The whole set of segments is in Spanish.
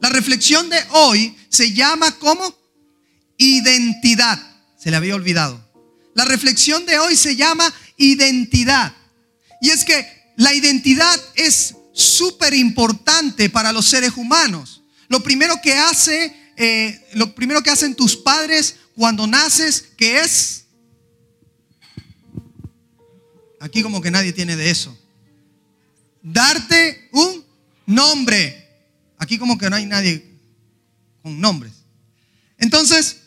La reflexión de hoy se llama como identidad. Se le había olvidado. La reflexión de hoy se llama identidad. Y es que la identidad es súper importante para los seres humanos. Lo primero que hace, eh, lo primero que hacen tus padres cuando naces, que es Aquí como que nadie tiene de eso. Darte un nombre. Aquí como que no hay nadie con nombres. Entonces,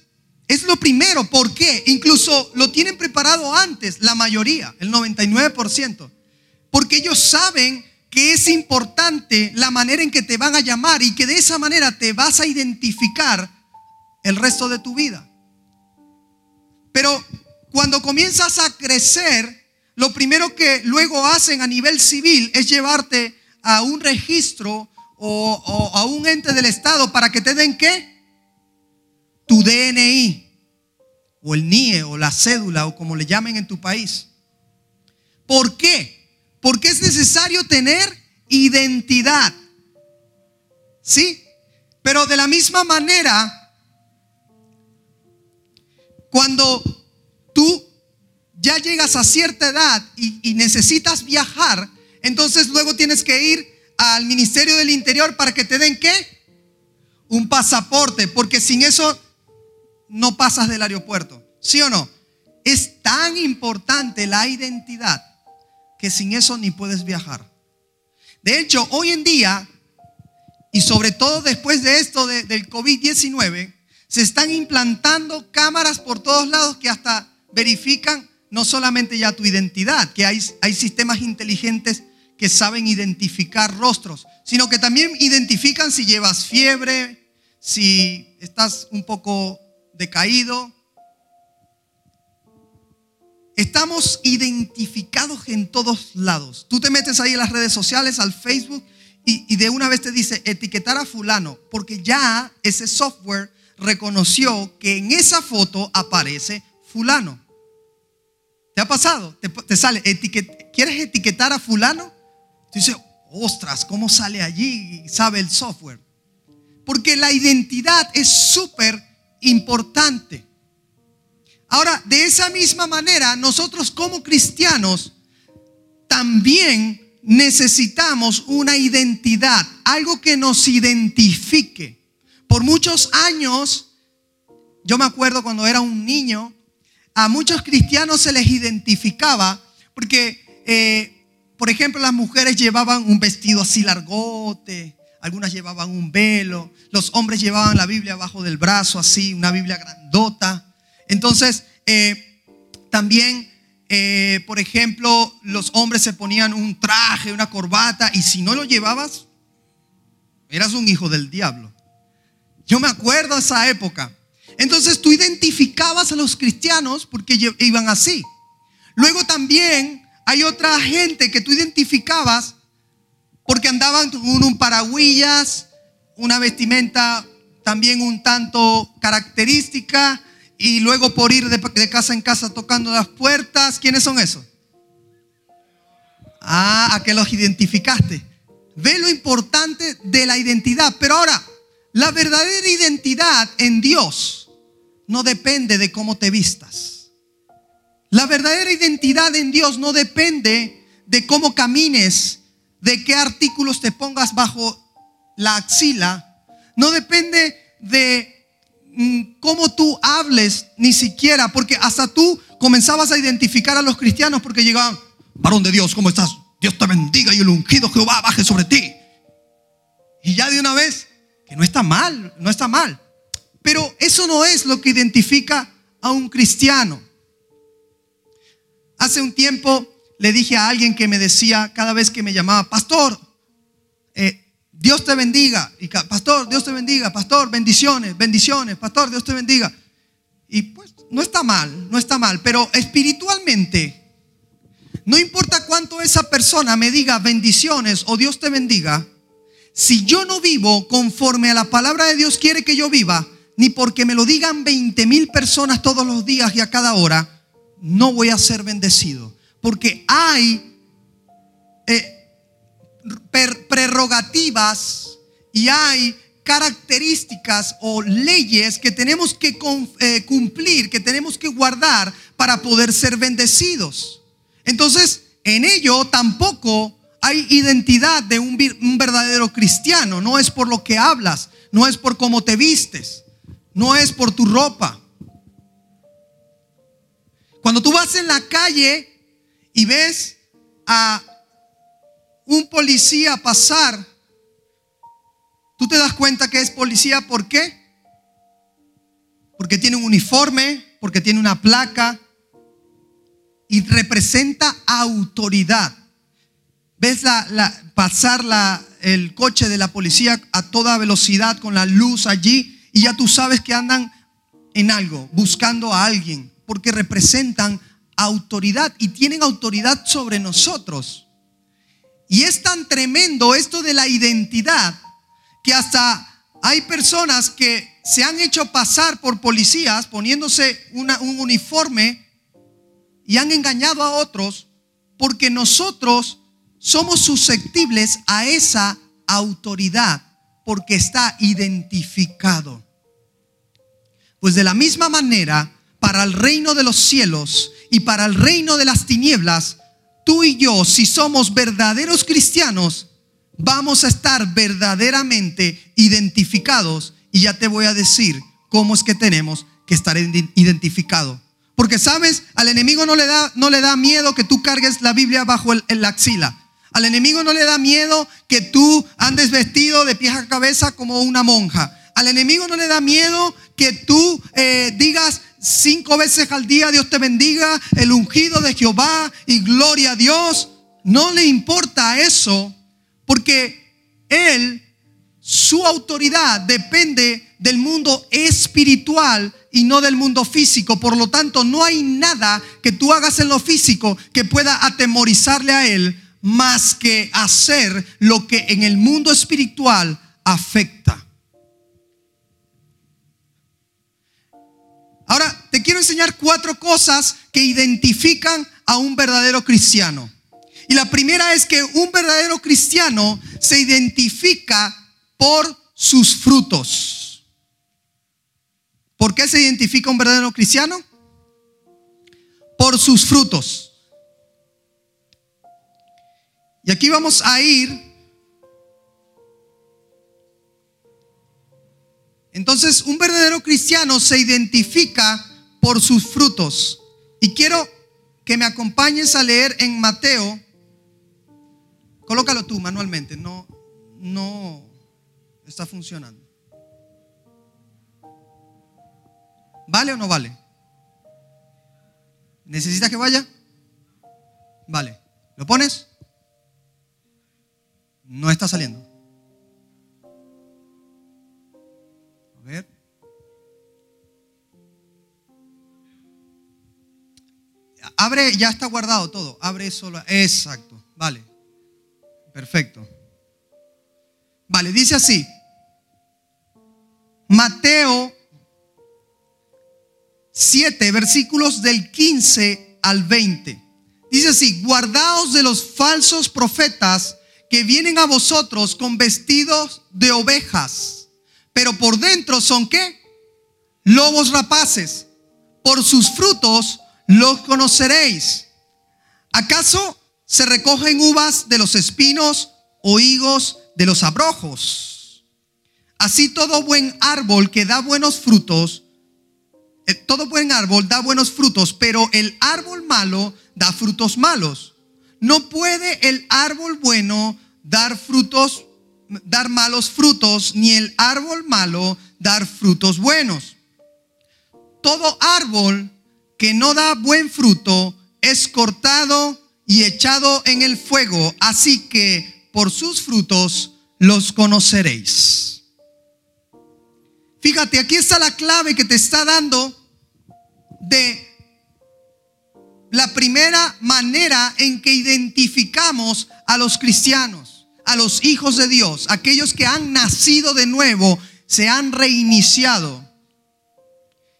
es lo primero. ¿Por qué? Incluso lo tienen preparado antes, la mayoría, el 99%. Porque ellos saben que es importante la manera en que te van a llamar y que de esa manera te vas a identificar el resto de tu vida. Pero cuando comienzas a crecer, lo primero que luego hacen a nivel civil es llevarte a un registro o, a un ente del Estado para que te den qué? Tu DNI o el NIE o la cédula o como le llamen en tu país. ¿Por qué? Porque es necesario tener identidad. ¿Sí? Pero de la misma manera, cuando tú ya llegas a cierta edad y, necesitas viajar, entonces luego tienes que ir al Ministerio del Interior para que te den qué? Un pasaporte, porque sin eso no pasas del aeropuerto. ¿Sí o no? Es tan importante la identidad que sin eso ni puedes viajar. De hecho, hoy en día, y sobre todo después de esto del COVID-19, se están implantando cámaras por todos lados que hasta verifican no solamente ya tu identidad, que hay, hay sistemas inteligentes que saben identificar rostros, sino que también identifican si llevas fiebre, si estás un poco decaído. Estamos identificados en todos lados. Tú te metes ahí en las redes sociales, al Facebook, y, de una vez te dice etiquetar a fulano, porque ya ese software reconoció que en esa foto aparece fulano. ¿Te ha pasado? Te, sale, ¿quieres etiquetar a fulano? Tú dices, ostras, ¿cómo sale allí? Sabe el software. Porque la identidad es súper importante. Ahora, de esa misma manera, nosotros como cristianos también necesitamos una identidad, algo que nos identifique. Por muchos años, yo me acuerdo cuando era un niño, a muchos cristianos se les identificaba porque, eh, por ejemplo, las mujeres llevaban un vestido así largote, algunas llevaban un velo, los hombres llevaban la Biblia abajo del brazo así, una Biblia grandota. Entonces, eh, también, eh, por ejemplo, los hombres se ponían un traje, una corbata, y si no lo llevabas, eras un hijo del diablo. Yo me acuerdo esa época. Entonces tú identificabas a los cristianos porque iban así. Luego también hay otra gente que tú identificabas porque andaban con un paraguillas, una vestimenta también un tanto característica y luego por ir de, casa en casa tocando las puertas. ¿Quiénes son esos? Ah, a que los identificaste. Ve lo importante de la identidad. Pero ahora, la verdadera identidad en Dios no depende de cómo te vistas. La verdadera identidad en Dios no depende de cómo camines, de qué artículos te pongas bajo la axila. No depende de mm, cómo tú hables ni siquiera, porque hasta tú comenzabas a identificar a los cristianos porque llegaban, varón de Dios, ¿cómo estás? Dios te bendiga y el ungido Jehová baje sobre ti. Y ya de una vez, que no está mal, no está mal. Pero eso no es lo que identifica a un cristiano. Hace un tiempo le dije a alguien que me decía cada vez que me llamaba, pastor, eh, Dios te bendiga. Y, pastor, Dios te bendiga. Pastor, bendiciones, bendiciones. Pastor, Dios te bendiga. Y pues no está mal, no está mal. Pero espiritualmente, no importa cuánto esa persona me diga bendiciones o Dios te bendiga, si yo no vivo conforme a la palabra de Dios quiere que yo viva, ni porque me lo digan 20 mil personas todos los días y a cada hora, no voy a ser bendecido. Porque hay eh, prerrogativas y hay características o leyes que tenemos que eh, cumplir, que tenemos que guardar para poder ser bendecidos. Entonces, en ello tampoco hay identidad de un, un verdadero cristiano. No es por lo que hablas, no es por cómo te vistes, no es por tu ropa. Cuando tú vas en la calle y ves a un policía pasar, tú te das cuenta que es policía, ¿por qué? Porque tiene un uniforme, porque tiene una placa y representa autoridad. Ves pasar el coche de la policía a toda velocidad con la luz allí y ya tú sabes que andan en algo, buscando a alguien, porque representan autoridad y tienen autoridad sobre nosotros. Y es tan tremendo esto de la identidad que hasta hay personas que se han hecho pasar por policías poniéndose un uniforme y han engañado a otros porque nosotros somos susceptibles a esa autoridad porque está identificado. Pues de la misma manera, para el reino de los cielos y para el reino de las tinieblas, tú y yo, si somos verdaderos cristianos, vamos a estar verdaderamente identificados. Y ya te voy a decir cómo es que tenemos que estar identificados. Porque sabes, al enemigo no le da, no le da miedo que tú cargues la Biblia bajo el, la axila. Al enemigo no le da miedo que tú andes vestido de pies a cabeza como una monja. Al enemigo no le da miedo que tú eh, digas, cinco veces al día, Dios te bendiga, el ungido de Jehová y gloria a Dios. No le importa eso porque Él, su autoridad depende del mundo espiritual y no del mundo físico. Por lo tanto, no hay nada que tú hagas en lo físico que pueda atemorizarle a Él más que hacer lo que en el mundo espiritual afecta. Ahora, te quiero enseñar cuatro cosas que identifican a un verdadero cristiano. Y la primera es que un verdadero cristiano se identifica por sus frutos. ¿Por qué se identifica un verdadero cristiano? Por sus frutos. Y aquí vamos a ir Un verdadero cristiano se identifica por sus frutos. Y quiero que me acompañes a leer en Mateo. Colócalo tú manualmente, no, no está funcionando. ¿Vale o no vale? ¿Necesitas que vaya? Vale. ¿Lo pones? No está saliendo. Abre, ya está guardado todo. Abre solo. Exacto. Vale. Perfecto. Vale, dice así. Mateo 7, versículos del 15 al 20. Dice así, guardaos de los falsos profetas que vienen a vosotros con vestidos de ovejas, pero por dentro son qué? Lobos rapaces. Por sus frutos los conoceréis. ¿Acaso se recogen uvas de los espinos o higos de los abrojos? Así todo buen árbol que da buenos frutos, eh, todo buen árbol da buenos frutos, pero el árbol malo da frutos malos. No puede el árbol bueno dar frutos, dar malos frutos, ni el árbol malo dar frutos buenos. Todo árbol que no da buen fruto es cortado y echado en el fuego, así que por sus frutos los conoceréis. Fíjate, aquí está la clave que te está dando de la primera manera en que identificamos a los cristianos, a los hijos de Dios, aquellos que han nacido de nuevo, se han reiniciado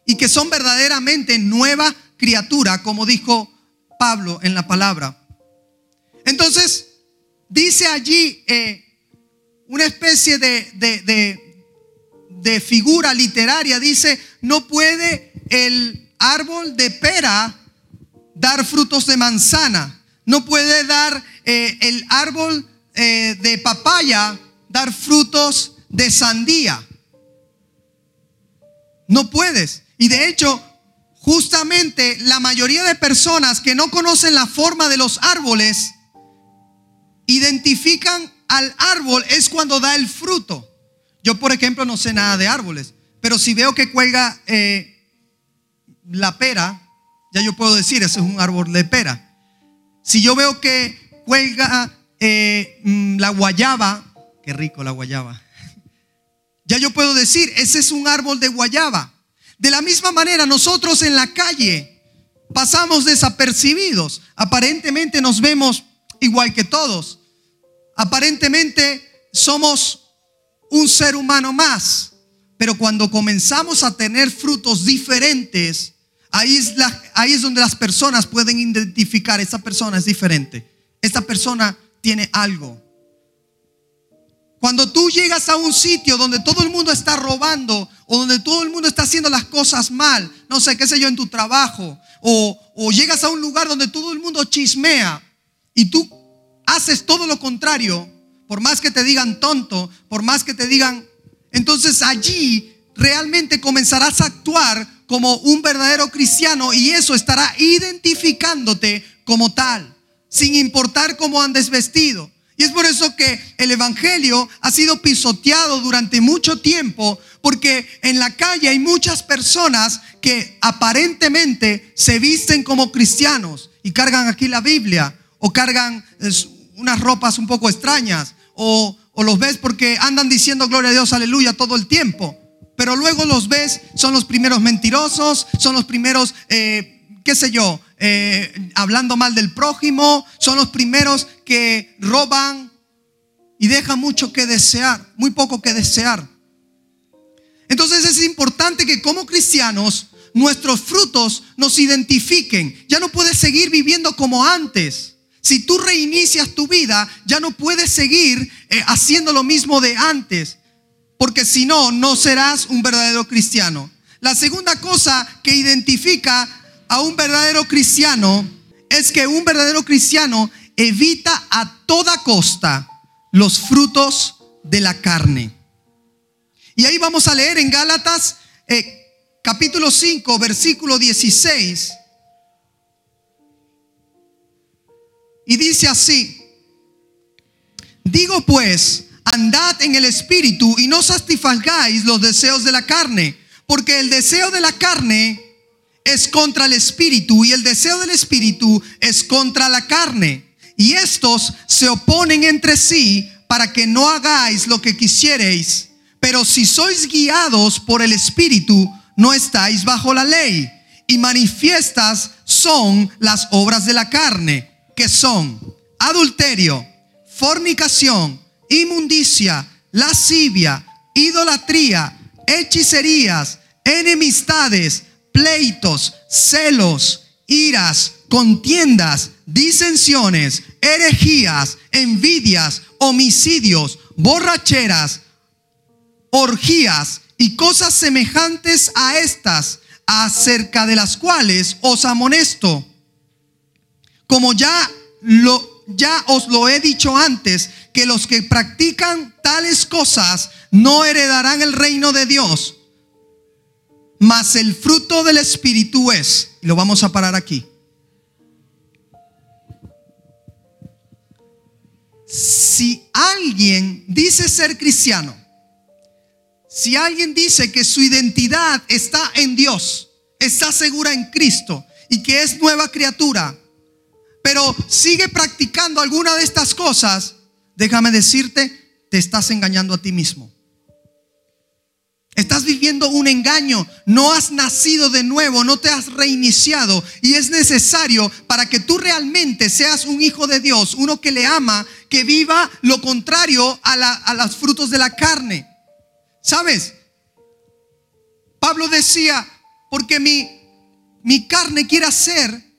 y que son verdaderamente nueva criatura, como dijo Pablo en la palabra. Entonces, dice allí eh, una especie de, de figura literaria, dice, no puede el árbol de pera dar frutos de manzana, no puede dar eh, el árbol eh, de papaya dar frutos de sandía. No puedes. Y de hecho, justamente la mayoría de personas que no conocen la forma de los árboles, identifican al árbol es cuando da el fruto. Yo, por ejemplo, no sé nada de árboles, pero si veo que cuelga eh, la pera, ya yo puedo decir, ese es un árbol de pera. Si yo veo que cuelga eh, mm, la guayaba, qué rico la guayaba, ya yo puedo decir, ese es un árbol de guayaba. De la misma manera, nosotros en la calle pasamos desapercibidos. Aparentemente nos vemos igual que todos. Aparentemente somos un ser humano más. Pero cuando comenzamos a tener frutos diferentes, ahí es, donde las personas pueden identificar, esta persona es diferente. Esta persona tiene algo. Cuando tú llegas a un sitio donde todo el mundo está robando o donde todo el mundo está haciendo las cosas mal, no sé, qué sé yo, en tu trabajo, o, o llegas a un lugar donde todo el mundo chismea y tú haces todo lo contrario, por más que te digan tonto, por más que te digan, entonces allí realmente comenzarás a actuar como un verdadero cristiano y eso estará identificándote como tal, sin importar cómo andes vestido. Y es por eso que el Evangelio ha sido pisoteado durante mucho tiempo, porque en la calle hay muchas personas que aparentemente se visten como cristianos y cargan aquí la Biblia o cargan unas ropas un poco extrañas o, los ves porque andan diciendo gloria a Dios, aleluya todo el tiempo. Pero luego los ves, son los primeros mentirosos, son los primeros, eh, qué sé yo, eh, hablando mal del prójimo, son los primeros que roban y dejan mucho que desear, muy poco que desear. Entonces es importante que como cristianos nuestros frutos nos identifiquen. Ya no puedes seguir viviendo como antes. Si tú reinicias tu vida, ya no puedes seguir eh, haciendo lo mismo de antes, porque si no, no serás un verdadero cristiano. La segunda cosa que identifica a un verdadero cristiano es que un verdadero cristiano evita a toda costa los frutos de la carne. Y ahí vamos a leer en Gálatas eh, capítulo 5, versículo 16. Y dice así, digo pues, andad en el espíritu y no satisfagáis los deseos de la carne, porque el deseo de la carne es contra el espíritu y el deseo del espíritu es contra la carne. Y estos se oponen entre sí para que no hagáis lo que quisiereis. Pero si sois guiados por el espíritu, no estáis bajo la ley. Y manifiestas son las obras de la carne, que son adulterio, fornicación, inmundicia, lascivia, idolatría, hechicerías, enemistades, pleitos, celos, iras, contiendas, disensiones, herejías, envidias, homicidios, borracheras, orgías y cosas semejantes a estas, acerca de las cuales os amonesto. Como ya lo ya os lo he dicho antes, que los que practican tales cosas no heredarán el reino de Dios. Mas el fruto del Espíritu es, y lo vamos a parar aquí. Si alguien dice ser cristiano, si alguien dice que su identidad está en Dios, está segura en Cristo y que es nueva criatura, pero sigue practicando alguna de estas cosas, déjame decirte, te estás engañando a ti mismo. Viviendo un engaño, no has nacido de nuevo, no te has reiniciado y es necesario para que tú realmente seas un hijo de Dios, uno que le ama, que viva lo contrario a, los frutos de la carne. ¿Sabes? Pablo decía, porque mi, mi carne quiere hacer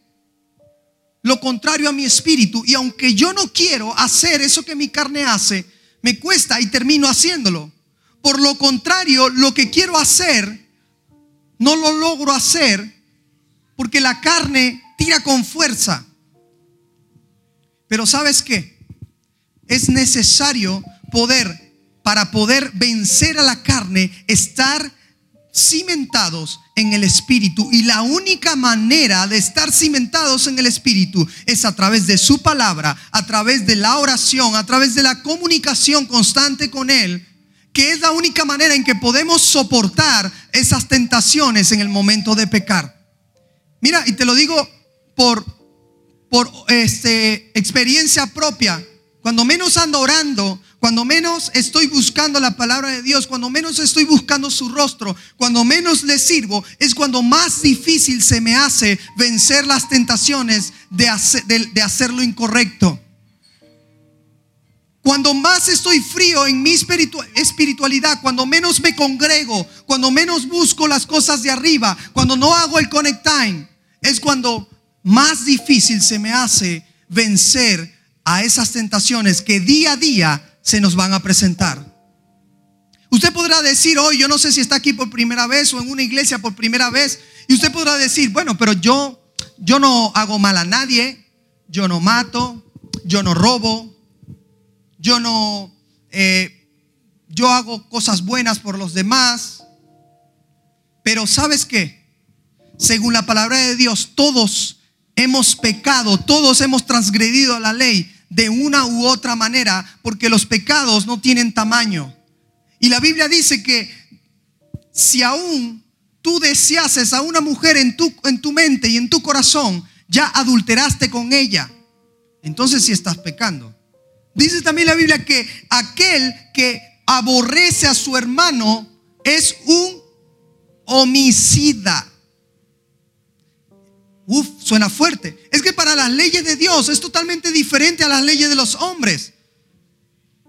lo contrario a mi espíritu y aunque yo no quiero hacer eso que mi carne hace, me cuesta y termino haciéndolo. Por lo contrario, lo que quiero hacer, no lo logro hacer porque la carne tira con fuerza. Pero ¿sabes qué? Es necesario poder, para poder vencer a la carne, estar cimentados en el Espíritu. Y la única manera de estar cimentados en el Espíritu es a través de su palabra, a través de la oración, a través de la comunicación constante con Él, que es la única manera en que podemos soportar esas tentaciones en el momento de pecar. Mira, y te lo digo por, por este, experiencia propia. Cuando menos ando orando, cuando menos estoy buscando la palabra de Dios, cuando menos estoy buscando su rostro, cuando menos le sirvo, es cuando más difícil se me hace vencer las tentaciones de, hacer, de, incorrecto. Cuando más estoy frío en mi espiritualidad, cuando menos me congrego, cuando menos busco las cosas de arriba, cuando no hago el connect time, es cuando más difícil se me hace vencer a esas tentaciones que día a día se nos van a presentar. Usted podrá decir hoy, yo no sé si está aquí por primera vez o en una iglesia por primera vez, y usted podrá decir, bueno, pero yo, yo no hago mal a nadie, yo no mato, yo no robo, yo no, eh, yo hago cosas buenas por los demás. Pero ¿sabes qué? Según la palabra de Dios, todos hemos pecado, todos hemos transgredido la ley de una u otra manera, porque los pecados no tienen tamaño. Y la Biblia dice que si aún tú deseases a una mujer en tu, en tu mente y en tu corazón, ya adulteraste con ella. Entonces si estás pecando. Dice también la Biblia que aquel que aborrece a su hermano es un homicida. Uf, suena fuerte. Es que para las leyes de Dios es totalmente diferente a las leyes de los hombres.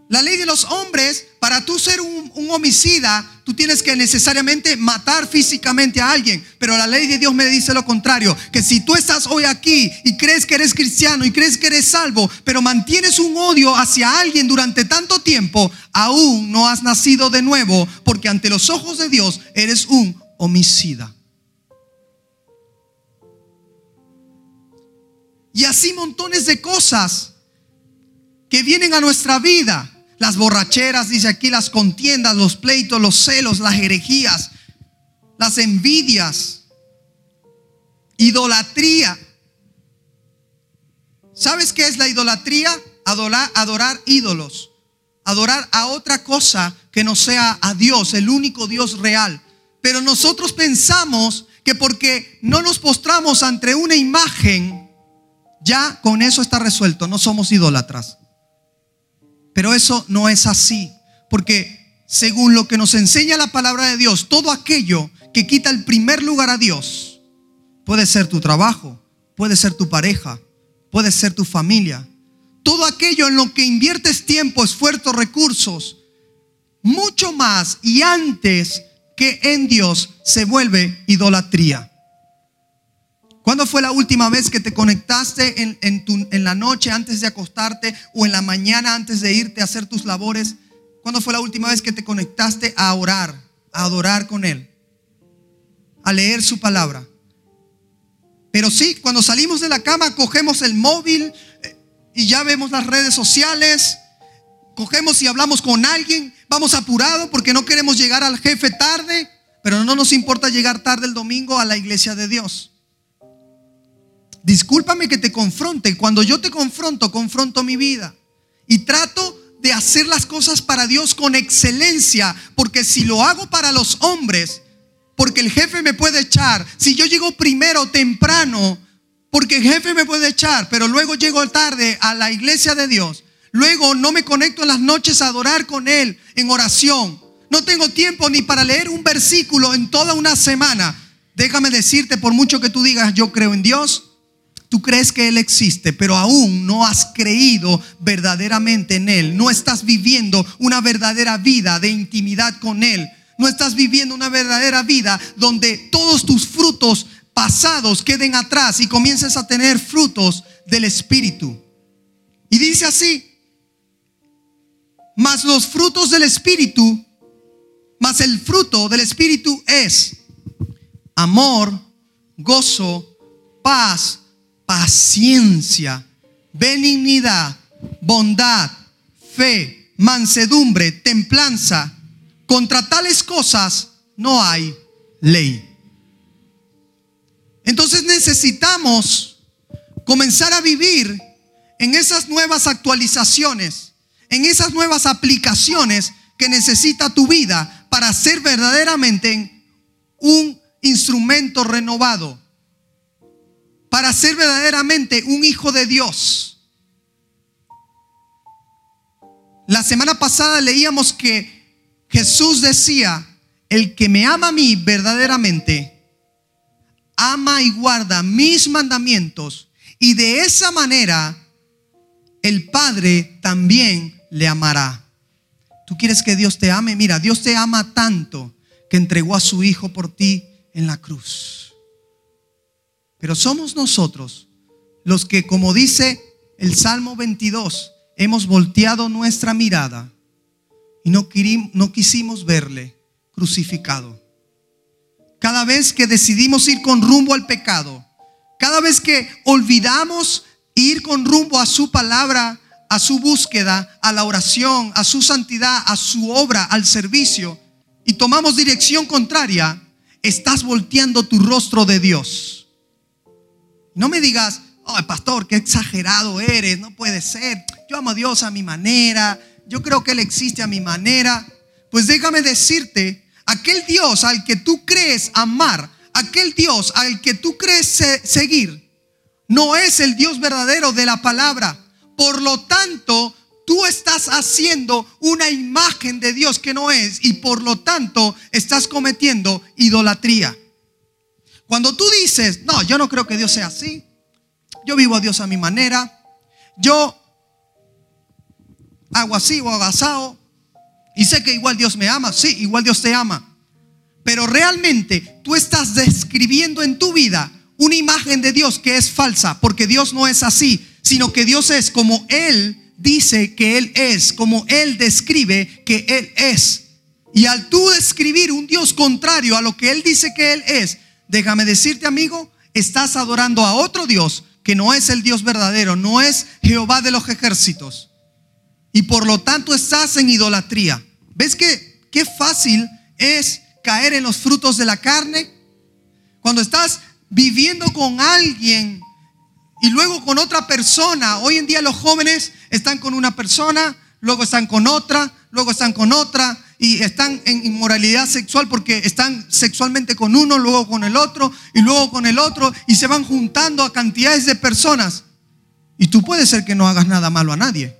La ley de los hombres, para tú ser un, un, homicida, tú tienes que necesariamente matar físicamente a alguien. Pero la ley de Dios me dice lo contrario, que si tú estás hoy aquí y crees que eres cristiano y crees que eres salvo, pero mantienes un odio hacia alguien durante tanto tiempo, aún no has nacido de nuevo, porque ante los ojos de Dios eres un homicida. Y así montones de cosas que vienen a nuestra vida. Las borracheras, dice aquí, las contiendas, los pleitos, los celos, las herejías, las envidias, idolatría. ¿Sabes qué es la idolatría? Adorar, adorar ídolos. Adorar a otra cosa que no sea a Dios, el único Dios real. Pero nosotros pensamos que porque no nos postramos ante una imagen, ya con eso está resuelto, no somos idólatras. Pero eso no es así, porque según lo que nos enseña la palabra de Dios, todo aquello que quita el primer lugar a Dios, puede ser tu trabajo, puede ser tu pareja, puede ser tu familia, todo aquello en lo que inviertes tiempo, esfuerzo, recursos, mucho más y antes que en Dios se vuelve idolatría. ¿Cuándo fue la última vez que te conectaste en, en, la noche antes de acostarte o en la mañana antes de irte a hacer tus labores? ¿Cuándo fue la última vez que te conectaste a orar, a adorar con Él, a leer su palabra? Pero sí, cuando salimos de la cama, cogemos el móvil eh, y ya vemos las redes sociales, cogemos y hablamos con alguien, vamos apurados porque no queremos llegar al jefe tarde, pero no nos importa llegar tarde el domingo a la iglesia de Dios discúlpame que te confronte. Cuando yo te confronto, confronto mi vida. Y trato de hacer las cosas para Dios con excelencia. Porque si lo hago para los hombres, porque el jefe me puede echar. Si yo llego primero, temprano, porque el jefe me puede echar, pero luego llego tarde a la iglesia de Dios. Luego no me conecto en las noches a adorar con Él en oración. No tengo tiempo ni para leer un versículo en toda una semana. Déjame decirte, por mucho que tú digas, yo creo en Dios, Tú crees que Él existe, pero aún no has creído verdaderamente en Él. No estás viviendo una verdadera vida de intimidad con Él. No estás viviendo una verdadera vida donde todos tus frutos pasados queden atrás y comiences a tener frutos del Espíritu. Y dice así, mas los frutos del Espíritu Mas el fruto del Espíritu es amor, gozo, paz, paciencia, benignidad, bondad, fe, mansedumbre, templanza. Contra tales cosas no hay ley. Entonces necesitamos comenzar a vivir en esas nuevas actualizaciones, en esas nuevas aplicaciones que necesita tu vida para ser verdaderamente un instrumento renovado, para ser verdaderamente un hijo de Dios. La semana pasada leíamos que Jesús decía, el que me ama a mí verdaderamente, ama y guarda mis mandamientos y de esa manera el Padre también le amará. ¿Tú quieres que Dios te ame? Mira, Dios te ama tanto que entregó a su Hijo por ti en la cruz. Pero somos nosotros los que, como dice el Salmo 22, hemos volteado nuestra mirada y no, no quisimos verle crucificado. Cada vez que decidimos ir con rumbo al pecado, cada vez que olvidamos ir con rumbo a su palabra, a su búsqueda, a la oración, a su santidad, a su obra, al servicio, y tomamos dirección contraria, estás volteando tu rostro de Dios. No me digas, oh, pastor, qué exagerado eres, no puede ser. Yo amo a Dios a mi manera, yo creo que Él existe a mi manera. Pues déjame decirte aquel Dios al que tú crees amar, aquel Dios al que tú crees seguir, no es el Dios verdadero de la palabra. Por lo tanto, tú estás haciendo una imagen de Dios que no es y por lo tanto estás cometiendo idolatría. Cuando tú dices, no, yo no creo que Dios sea así, yo vivo a Dios a mi manera, yo hago así o hago asado, y sé que igual Dios me ama, sí, igual Dios te ama. Pero realmente tú estás describiendo en tu vida una imagen de Dios que es falsa, porque Dios no es así, sino que Dios es como Él dice que Él es, como Él describe que Él es. Y al tú describir un Dios contrario a lo que Él dice que Él es, déjame decirte amigo, estás adorando a otro Dios que no es el Dios verdadero, no es Jehová de los ejércitos y por lo tanto estás en idolatría. ¿Ves que qué fácil es caer en los frutos de la carne? Cuando estás viviendo con alguien y luego con otra persona, hoy en día los jóvenes están con una persona, luego están con otra, luego están con otra y están en inmoralidad sexual porque están sexualmente con uno, luego con el otro y luego con el otro y se van juntando a cantidades de personas. Y tú puedes ser que no hagas nada malo a nadie.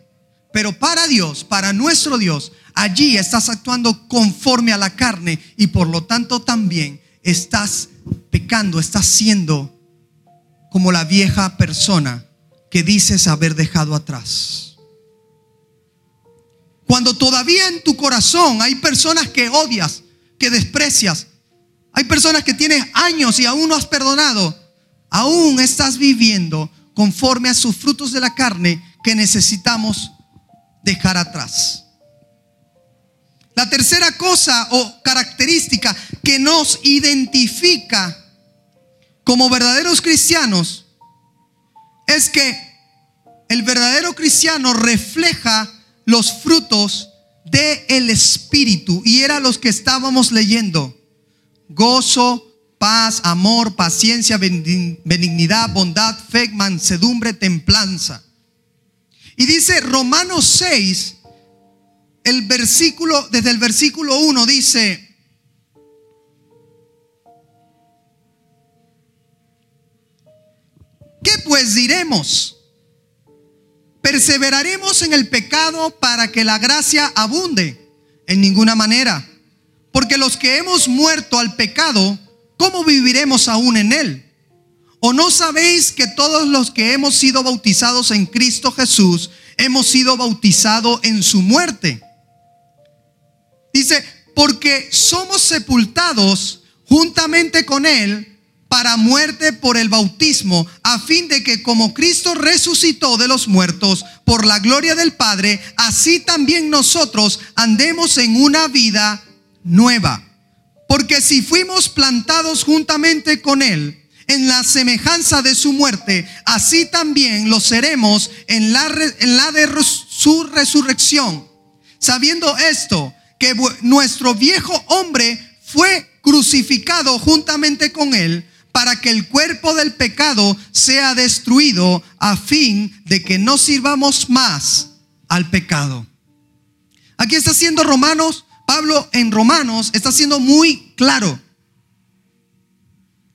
Pero para Dios, para nuestro Dios, allí estás actuando conforme a la carne y por lo tanto también estás pecando, estás siendo como la vieja persona que dices haber dejado atrás. Cuando todavía en tu corazón hay personas que odias, que desprecias, hay personas que tienes años y aún no has perdonado, aún estás viviendo conforme a sus frutos de la carne que necesitamos dejar atrás. La tercera cosa o característica que nos identifica como verdaderos cristianos es que el verdadero cristiano refleja los frutos del el Espíritu y era los que estábamos leyendo. Gozo, paz, amor, paciencia, benignidad, bondad, fe, mansedumbre, templanza. Y dice Romanos 6, el versículo, desde el versículo 1 dice, ¿qué pues diremos? ¿Perseveraremos en el pecado para que la gracia abunde? En ninguna manera. Porque los que hemos muerto al pecado, ¿cómo viviremos aún en él? ¿O no sabéis que todos los que hemos sido bautizados en Cristo Jesús hemos sido bautizados en su muerte? Dice, porque somos sepultados juntamente con Él para muerte por el bautismo, a fin de que como Cristo resucitó de los muertos por la gloria del Padre, así también nosotros andemos en una vida nueva. Porque si fuimos plantados juntamente con Él en la semejanza de su muerte, así también lo seremos en la, en la de su resurrección. Sabiendo esto, que nuestro viejo hombre fue crucificado juntamente con Él para que el cuerpo del pecado sea destruido a fin de que no sirvamos más al pecado. Aquí está haciendo Romanos, Pablo en Romanos está siendo muy claro.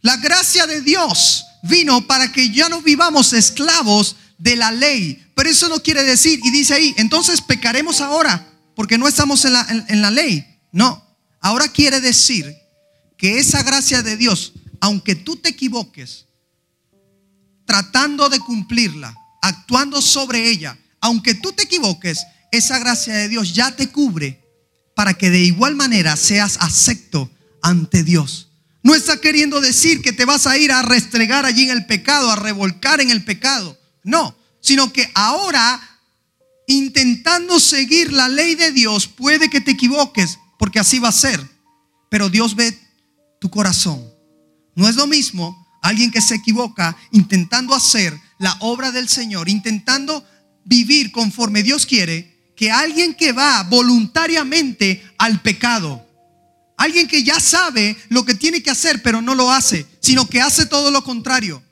La gracia de Dios vino para que ya no vivamos esclavos de la ley. Pero eso no quiere decir, y dice ahí, entonces pecaremos ahora, porque no estamos en la, en la ley. No, ahora quiere decir que esa gracia de Dios aunque tú te equivoques, tratando de cumplirla, actuando sobre ella, aunque tú te equivoques, esa gracia de Dios ya te cubre para que de igual manera seas acepto ante Dios. No está queriendo decir que te vas a ir a restregar allí en el pecado, a revolcar en el pecado. No, sino que ahora, intentando seguir la ley de Dios, puede que te equivoques, porque así va a ser. Pero Dios ve tu corazón. No es lo mismo alguien que se equivoca intentando hacer la obra del Señor, intentando vivir conforme Dios quiere, que alguien que va voluntariamente al pecado. Alguien que ya sabe lo que tiene que hacer, pero no lo hace, sino que hace todo lo contrario.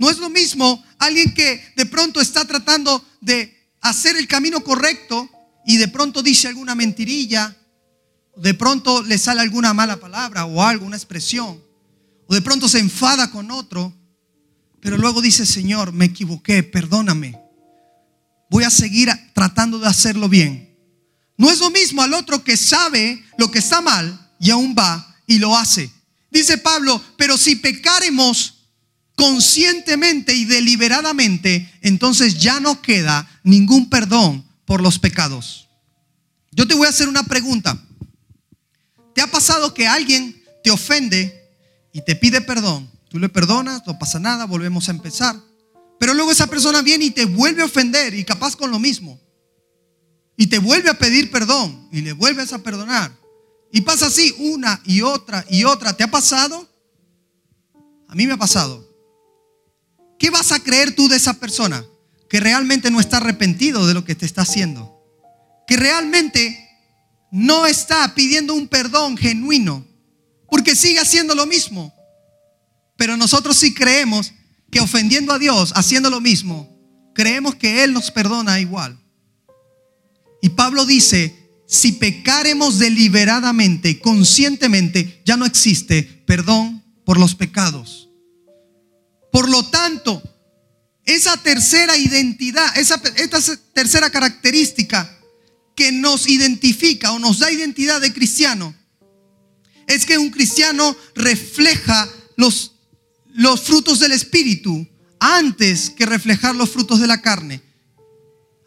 No es lo mismo alguien que de pronto está tratando de hacer el camino correcto y de pronto dice alguna mentirilla, de pronto le sale alguna mala palabra o alguna expresión o de pronto se enfada con otro, pero luego dice, Señor, me equivoqué, perdóname. Voy a seguir tratando de hacerlo bien. No es lo mismo al otro que sabe lo que está mal y aún va y lo hace. Dice Pablo, pero si pecaremos conscientemente y deliberadamente, entonces ya no queda ningún perdón por los pecados. Yo te voy a hacer una pregunta. ¿Te ha pasado que alguien te ofende y te pide perdón, tú le perdonas, no pasa nada, volvemos a empezar. Pero luego esa persona viene y te vuelve a ofender y capaz con lo mismo. Y te vuelve a pedir perdón y le vuelves a perdonar. Y pasa así una y otra y otra. ¿Te ha pasado? A mí me ha pasado. ¿Qué vas a creer tú de esa persona? Que realmente no está arrepentido de lo que te está haciendo. Que realmente no está pidiendo un perdón genuino porque sigue haciendo lo mismo. Pero nosotros sí creemos que ofendiendo a Dios, haciendo lo mismo, creemos que Él nos perdona igual. Y Pablo dice, si pecaremos deliberadamente, conscientemente, ya no existe perdón por los pecados. Por lo tanto, esa tercera identidad, esa, tercera característica que nos identifica o nos da identidad de cristiano, es que un cristiano refleja los, los frutos del Espíritu antes que reflejar los frutos de la carne.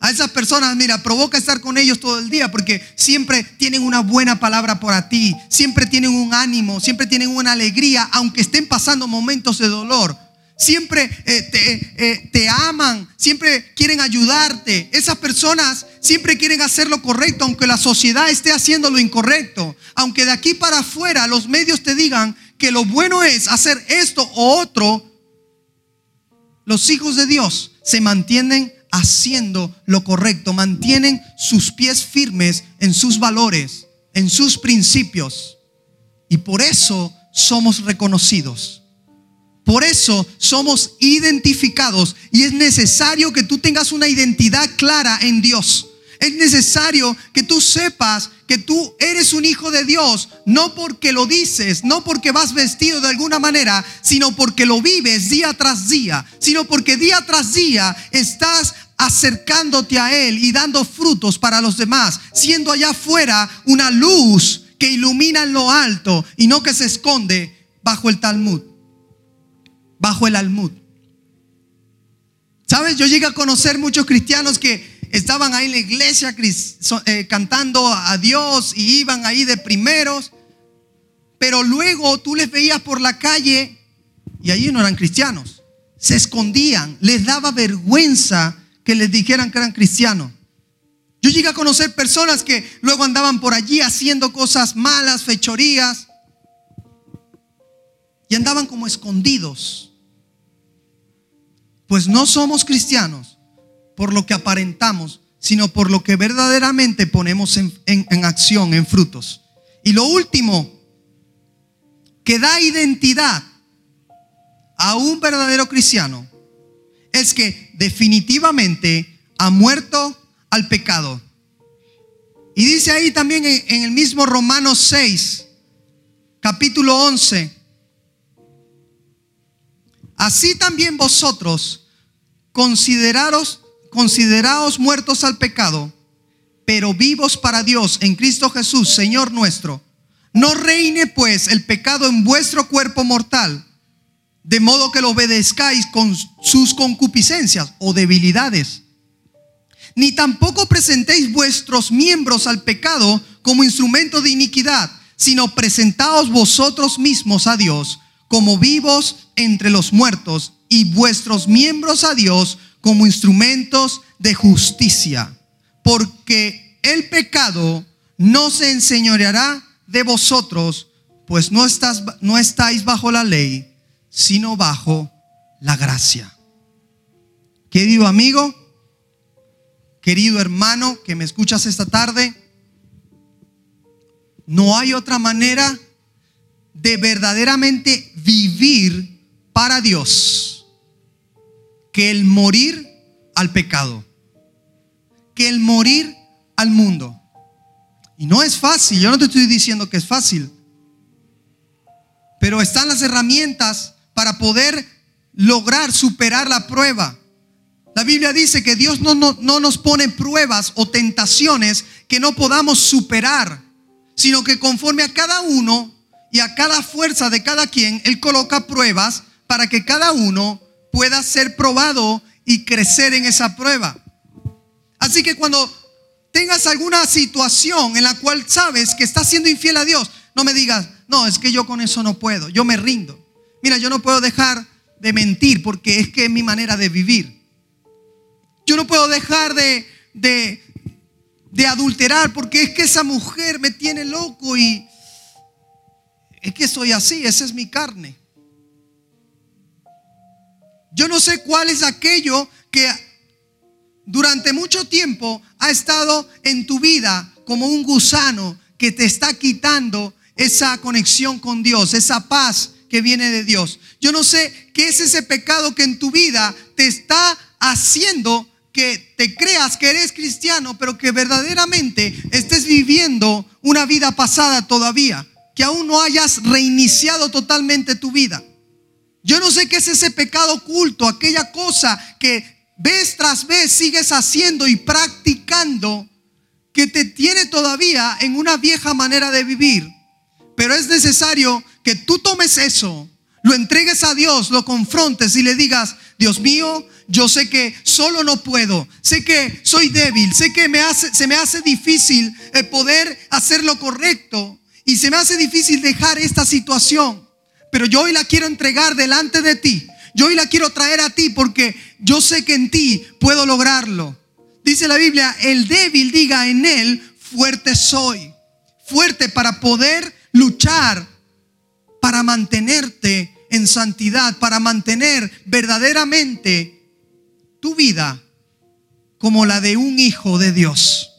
A esas personas, mira, provoca estar con ellos todo el día porque siempre tienen una buena palabra para ti, siempre tienen un ánimo, siempre tienen una alegría, aunque estén pasando momentos de dolor siempre eh, te, eh, te, aman, siempre quieren ayudarte. Esas personas siempre quieren hacer lo correcto, aunque la sociedad esté haciendo lo incorrecto. Aunque de aquí para afuera los medios te digan que lo bueno es hacer esto o otro, los hijos de Dios se mantienen haciendo lo correcto, mantienen sus pies firmes en sus valores, en sus principios. Y por eso somos reconocidos. Por eso somos identificados y es necesario que tú tengas una identidad clara en Dios. Es necesario que tú sepas que tú eres un hijo de Dios, no porque lo dices, no porque vas vestido de alguna manera, sino porque lo vives día tras día, sino porque día tras día estás acercándote a Él y dando frutos para los demás, siendo allá afuera una luz que ilumina en lo alto y no que se esconde bajo el Talmud bajo el almud. ¿Sabes? Yo llegué a conocer muchos cristianos que estaban ahí en la iglesia eh, cantando a Dios y iban ahí de primeros, pero luego tú les veías por la calle y allí no eran cristianos. Se escondían, les daba vergüenza que les dijeran que eran cristianos. Yo llegué a conocer personas que luego andaban por allí haciendo cosas malas, fechorías, y andaban como escondidos. Pues no somos cristianos por lo que aparentamos, sino por lo que verdaderamente ponemos en, en acción, en frutos. Y lo último, que da identidad a un verdadero cristiano, es que definitivamente ha muerto al pecado. Y dice ahí también en, el mismo Romanos 6, capítulo 11, así también vosotros consideraros, consideraos muertos al pecado, pero vivos para Dios en Cristo Jesús, Señor nuestro. No reine pues el pecado en vuestro cuerpo mortal, de modo que lo obedezcáis con sus concupiscencias o debilidades ni tampoco presentéis vuestros miembros al pecado como instrumento de iniquidad, sino presentaos vosotros mismos a Dios como vivos entre los muertos y vuestros miembros a Dios como instrumentos de justicia. Porque el pecado no se enseñoreará de vosotros, pues no, estás, no estáis bajo la ley, sino bajo la gracia. Querido amigo, querido hermano que me escuchas esta tarde, no hay otra manera de verdaderamente vivir para Dios que el morir al pecado, que el morir al mundo. Y no es fácil, yo no te estoy diciendo que es fácil, pero están las herramientas para poder lograr superar la prueba. La Biblia dice que Dios no, no, nos pone pruebas o tentaciones que no podamos superar, sino que conforme a cada uno y a cada fuerza de cada quien, Él coloca pruebas para que cada uno pueda ser probado y crecer en esa prueba. Así que cuando tengas alguna situación en la cual sabes que estás siendo infiel a Dios, no me digas, no, es que yo con eso no puedo, yo me rindo. Mira, yo no puedo dejar de mentir porque es que es mi manera de vivir. Yo no puedo dejar de, de, adulterar porque es que esa mujer me tiene loco y es que soy así, esa es mi carne. Yo no sé cuál es aquello que durante mucho tiempo ha estado en tu vida como un gusano que te está quitando esa conexión con Dios, esa paz que viene de Dios. Yo no sé qué es ese pecado que en tu vida te está haciendo que te creas que eres cristiano, pero que verdaderamente estés viviendo una vida pasada todavía, que aún no hayas reiniciado totalmente tu vida. Yo no sé qué es ese pecado oculto, aquella cosa que vez tras vez sigues haciendo y practicando que te tiene todavía en una vieja manera de vivir. Pero es necesario que tú tomes eso, lo entregues a Dios, lo confrontes y le digas, Dios mío, yo sé que solo no puedo, sé que soy débil, sé que se me hace difícil eh, poder hacer lo correcto y se me hace difícil dejar esta situación, pero yo hoy la quiero entregar delante de ti. Yo hoy la quiero traer a ti porque yo sé que en ti puedo lograrlo. Dice la Biblia, el débil diga en él, fuerte soy. Fuerte para poder luchar, para mantenerte en santidad, para mantener verdaderamente tu vida como la de un hijo de Dios.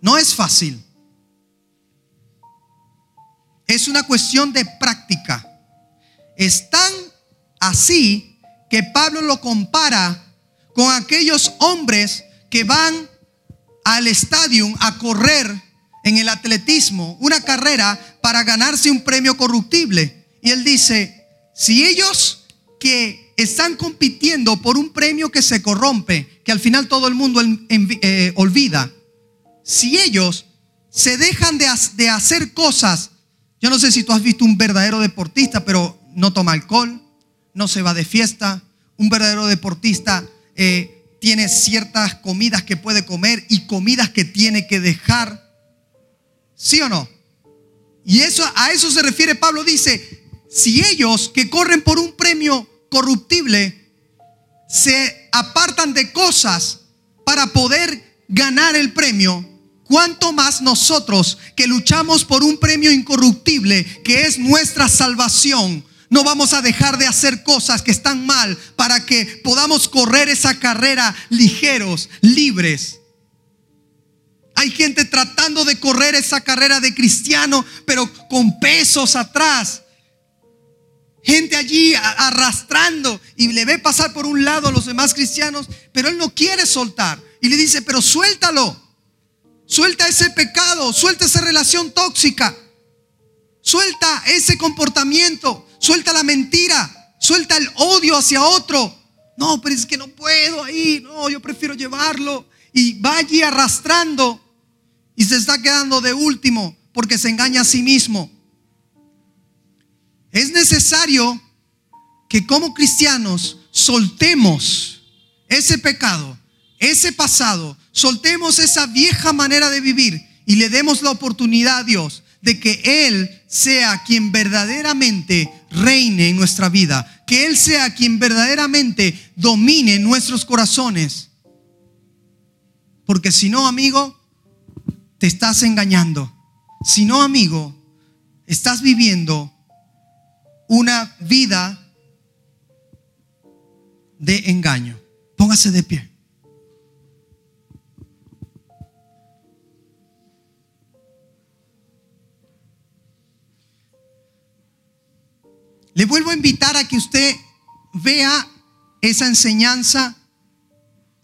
No es fácil. Es una cuestión de práctica. Es tan así que Pablo lo compara con aquellos hombres que van al estadio a correr en el atletismo, una carrera para ganarse un premio corruptible. Y él dice, si ellos que están compitiendo por un premio que se corrompe, que al final todo el mundo eh, olvida. Si ellos se dejan de, hacer cosas, yo no sé si tú has visto un verdadero deportista, pero no toma alcohol, no se va de fiesta, un verdadero deportista eh, tiene ciertas comidas que puede comer y comidas que tiene que dejar. ¿Sí o no? Y eso, a eso se refiere Pablo, dice, si ellos que corren por un premio corruptible se apartan de cosas para poder ganar el premio, ¿cuánto más nosotros que luchamos por un premio incorruptible que es nuestra salvación? No vamos a dejar de hacer cosas que están mal para que podamos correr esa carrera ligeros, libres. Hay gente tratando de correr esa carrera de cristiano, pero con pesos atrás. Gente allí arrastrando y le ve pasar por un lado a los demás cristianos, pero él no quiere soltar. Y le dice, pero suéltalo. Suelta ese pecado, suelta esa relación tóxica. Suelta ese comportamiento. Suelta la mentira, suelta el odio hacia otro. No, pero es que no puedo ahí, no, yo prefiero llevarlo. Y va allí arrastrando y se está quedando de último porque se engaña a sí mismo. Es necesario que como cristianos soltemos ese pecado, ese pasado, soltemos esa vieja manera de vivir y le demos la oportunidad a Dios de que Él sea quien verdaderamente reine en nuestra vida, que Él sea quien verdaderamente domine nuestros corazones. Porque si no, amigo, te estás engañando. Si no, amigo, estás viviendo una vida de engaño. Póngase de pie. Le vuelvo a invitar a que usted vea esa enseñanza.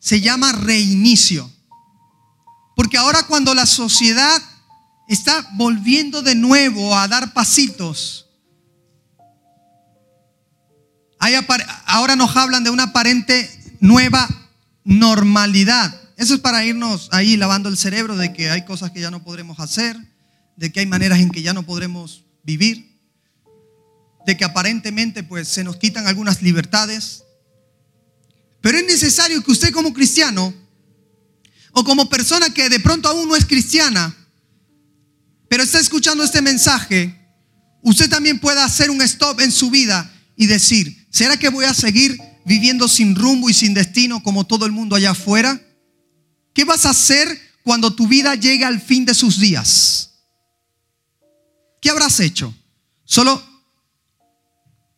Se llama reinicio. Porque ahora cuando la sociedad está volviendo de nuevo a dar pasitos, ahora nos hablan de una aparente nueva normalidad. Eso es para irnos ahí lavando el cerebro de que hay cosas que ya no podremos hacer, de que hay maneras en que ya no podremos vivir de que aparentemente pues se nos quitan algunas libertades. Pero es necesario que usted como cristiano o como persona que de pronto aún no es cristiana, pero está escuchando este mensaje, usted también pueda hacer un stop en su vida y decir, ¿será que voy a seguir viviendo sin rumbo y sin destino como todo el mundo allá afuera? ¿Qué vas a hacer cuando tu vida llegue al fin de sus días? ¿Qué habrás hecho? Solo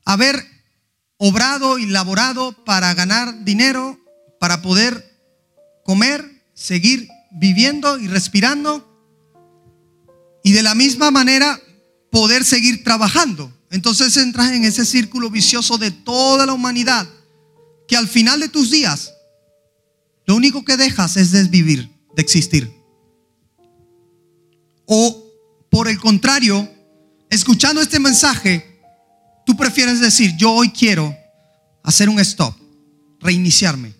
haber obrado y laborado para ganar dinero, para poder comer, seguir viviendo y respirando, y de la misma manera poder seguir trabajando. Entonces entras en ese círculo vicioso de toda la humanidad, que al final de tus días, lo único que dejas es desvivir, de existir. O por el contrario, escuchando este mensaje, Tú prefieres decir, yo hoy quiero hacer un stop, reiniciarme.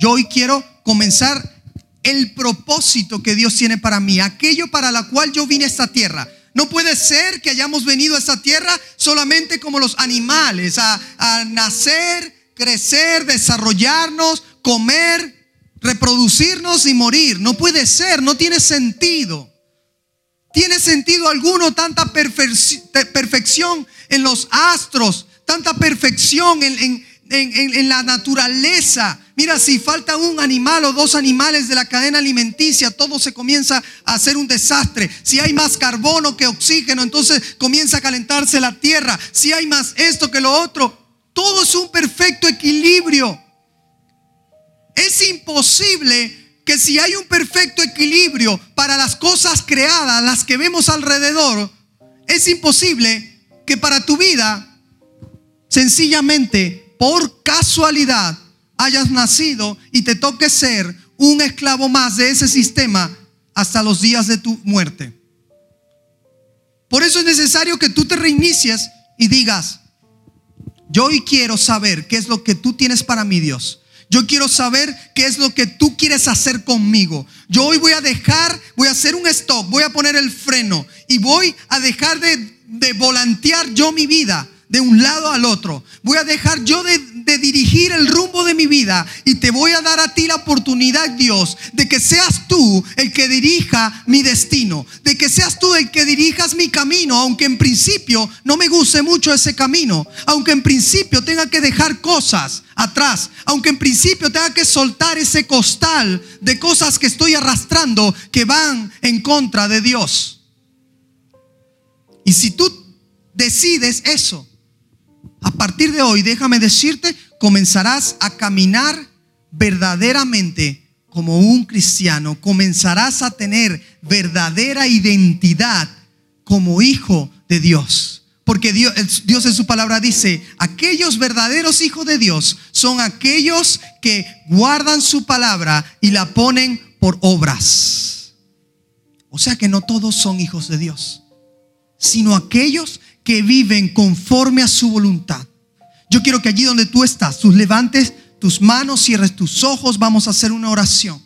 Yo hoy quiero comenzar el propósito que Dios tiene para mí, aquello para la cual yo vine a esta tierra. No puede ser que hayamos venido a esta tierra solamente como los animales, a, a nacer, crecer, desarrollarnos, comer, reproducirnos y morir. No puede ser, no tiene sentido. ¿Tiene sentido alguno tanta perfección en los astros, tanta perfección en, la naturaleza? Mira, si falta un animal o dos animales de la cadena alimenticia, todo se comienza a hacer un desastre. Si hay más carbono que oxígeno, entonces comienza a calentarse la tierra. Si hay más esto que lo otro, todo es un perfecto equilibrio. Es imposible que si hay un perfecto equilibrio para las cosas creadas, las que vemos alrededor, es imposible que para tu vida, sencillamente, por casualidad, hayas nacido y te toque ser un esclavo más de ese sistema hasta los días de tu muerte. Por eso es necesario que tú te reinicies y digas, yo hoy quiero saber qué es lo que tú tienes para mí, Dios. Yo quiero saber qué es lo que tú quieres hacer conmigo. Yo hoy voy a dejar, voy a hacer un stop, voy a poner el freno y voy a dejar de, de volantear yo mi vida, de un lado al otro. Voy a dejar yo de, dirigir el rumbo de mi vida y te voy a dar a ti la oportunidad, Dios, de que seas tú el que dirija mi destino, de que seas tú el que dirijas mi camino, aunque en principio no me guste mucho ese camino, aunque en principio tenga que dejar cosas atrás, aunque en principio tenga que soltar ese costal de cosas que estoy arrastrando que van en contra de Dios. Y si tú decides eso, a partir de hoy, déjame decirte, comenzarás a caminar verdaderamente como un cristiano, comenzarás a tener verdadera identidad como hijo de Dios. Porque Dios, Dios, en su palabra dice, aquellos verdaderos hijos de Dios son aquellos que guardan su palabra y la ponen por obras. O sea que no todos son hijos de Dios, sino aquellos que viven conforme a su voluntad. Yo quiero que allí donde tú estás, tú levantes tus manos, cierres tus ojos, vamos a hacer una oración.